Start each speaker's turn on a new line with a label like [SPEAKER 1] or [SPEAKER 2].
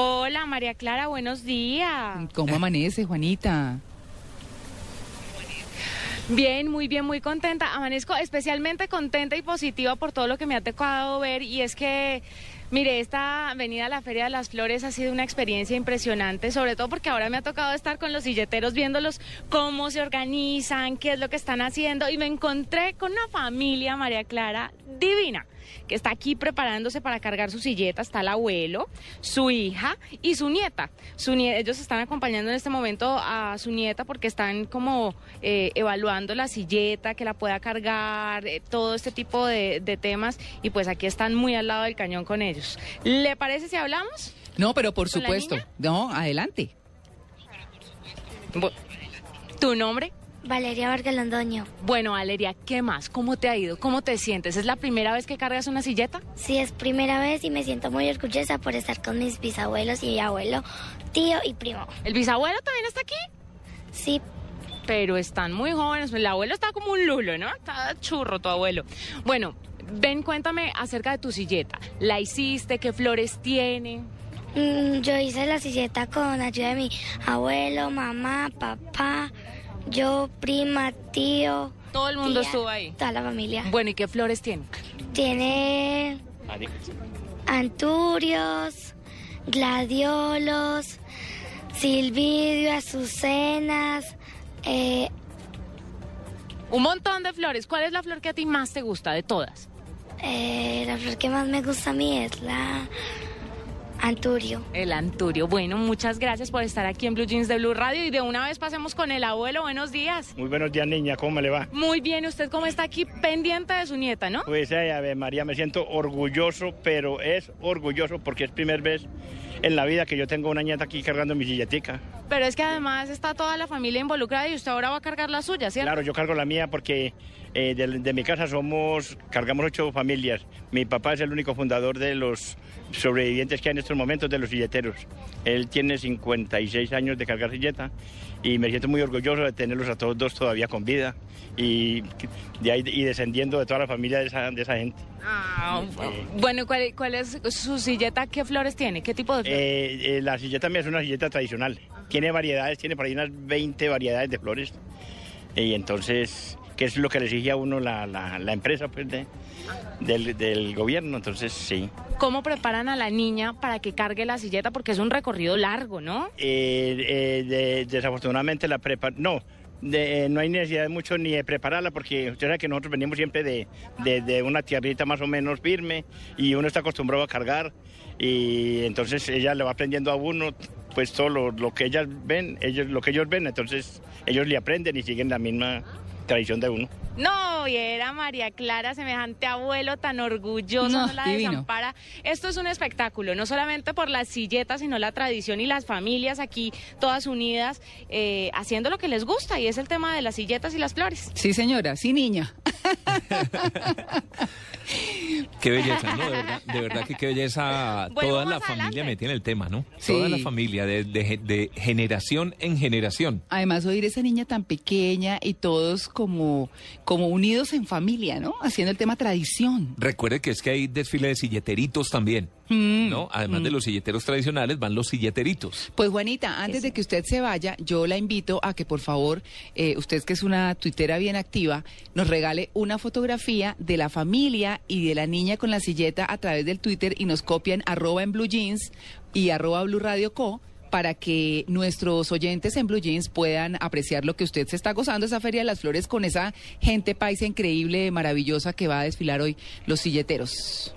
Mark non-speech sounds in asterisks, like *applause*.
[SPEAKER 1] Hola, María Clara, buenos días.
[SPEAKER 2] ¿Cómo amanece, Juanita?
[SPEAKER 1] Bien, muy bien, muy contenta. Amanezco especialmente contenta y positiva por todo lo que me ha tocado ver y es que Mire, esta venida a la Feria de las Flores ha sido una experiencia impresionante, sobre todo porque ahora me ha tocado estar con los silleteros viéndolos cómo se organizan, qué es lo que están haciendo y me encontré con una familia, María Clara, divina que está aquí preparándose para cargar su silleta. Está el abuelo, su hija y su nieta. Su ellos están acompañando en este momento a su nieta porque están como eh, evaluando la silleta, que la pueda cargar, eh, todo este tipo de, temas. Y pues aquí están muy al lado del cañón con ellos. ¿Le parece si hablamos?
[SPEAKER 2] No, pero por supuesto. No, adelante.
[SPEAKER 1] ¿Tu nombre?
[SPEAKER 3] Valeria Vargas Londoño.
[SPEAKER 1] Bueno, Valeria, ¿qué más? ¿Cómo te ha ido? ¿Cómo te sientes? ¿Es la primera vez que cargas una silleta?
[SPEAKER 3] Sí, es primera vez y me siento muy orgullosa por estar con mis bisabuelos y abuelo, tío y primo.
[SPEAKER 1] ¿El bisabuelo también está aquí?
[SPEAKER 3] Sí.
[SPEAKER 1] Pero están muy jóvenes. El abuelo está como un lulo, ¿no? Está churro tu abuelo. Bueno, ven, cuéntame acerca de tu silleta. ¿La hiciste? ¿Qué flores tiene?
[SPEAKER 3] Mm, yo hice la silleta con ayuda de mi abuelo, mamá, papá yo, prima, tío.
[SPEAKER 1] Todo el mundo estuvo ahí.
[SPEAKER 3] Toda la familia.
[SPEAKER 1] Bueno, ¿y qué flores tiene?
[SPEAKER 3] Tiene anturios, gladiolos, silvidio, azucenas. Eh...
[SPEAKER 1] Un montón de flores. ¿Cuál es la flor que a ti más te gusta de todas?
[SPEAKER 3] Eh, la flor que más me gusta a mí es la Anturio.
[SPEAKER 1] El Anturio. Bueno, muchas gracias por estar aquí en Blue Jeans de Blue Radio y de una vez pasemos con el abuelo. Buenos días.
[SPEAKER 4] Muy buenos días, niña. ¿Cómo me le va?
[SPEAKER 1] Muy bien. ¿Usted cómo está aquí pendiente de su nieta, no?
[SPEAKER 4] Pues, eh, a ver, María, me siento orgulloso, pero es orgulloso porque es primera vez en la vida que yo tengo una nieta aquí cargando mi silletica.
[SPEAKER 1] Pero es que además está toda la familia involucrada y usted ahora va a cargar la suya, ¿cierto?
[SPEAKER 4] Claro, yo cargo la mía porque eh, de, mi casa somos, cargamos ocho familias. Mi papá es el único fundador de los sobrevivientes que hay en estos momentos de los silleteros. Él tiene 56 años de cargar silleta y me siento muy orgulloso de tenerlos a todos dos todavía con vida y, de ahí, y descendiendo de toda la familia de esa, de esa gente.
[SPEAKER 1] Ah, bueno, ¿cuál, es su silleta? ¿Qué flores tiene? ¿Qué tipo de flores?
[SPEAKER 4] Eh, eh, la silleta mía es una silleta tradicional. Tiene variedades, tiene por ahí unas 20 variedades de flores. Y entonces que es lo que le exige a uno la, la, empresa pues, del, del, gobierno. Entonces, sí.
[SPEAKER 1] ¿Cómo preparan a la niña para que cargue la silleta? Porque es un recorrido largo, ¿no?
[SPEAKER 4] Eh, eh, desafortunadamente la prepara... No, no hay necesidad de mucho ni de prepararla porque usted sabe que nosotros venimos siempre de, de, una tierrita más o menos firme y uno está acostumbrado a cargar y entonces ella le va aprendiendo a uno pues todo lo, lo que ellas ven, ellos, lo que ellos ven, entonces ellos le aprenden y siguen la misma tradición de uno.
[SPEAKER 1] No, y era María Clara, semejante abuelo tan orgulloso, no, la desampara. Esto es un espectáculo, no solamente por las silletas, sino la tradición y las familias aquí todas unidas, eh, haciendo lo que les gusta, y es el tema de las silletas y las flores.
[SPEAKER 2] Sí, señora, sí, niña. *laughs*
[SPEAKER 5] Qué belleza, ¿no? De verdad, que qué belleza toda la familia metida en el tema, ¿no? Toda la familia, de, de, generación en generación.
[SPEAKER 2] Además, oír esa niña tan pequeña y todos como, como unidos en familia, ¿no? Haciendo el tema tradición.
[SPEAKER 5] Recuerde que es que hay desfile de silleteritos también. Mm, ¿No? Además de mm. los silleteros tradicionales, van los silleteritos.
[SPEAKER 2] Pues Juanita, antes de que usted se vaya, yo la invito a que por favor, eh, usted que es una tuitera bien activa, nos regale una fotografía de la familia y de la niña con la silleta a través del Twitter y nos copian arroba en Blue Jeans y arroba Blue Radio Co para que nuestros oyentes en Blue Jeans puedan apreciar lo que usted se está gozando esa Feria de las Flores con esa gente paisa increíble, maravillosa que va a desfilar hoy los silleteros.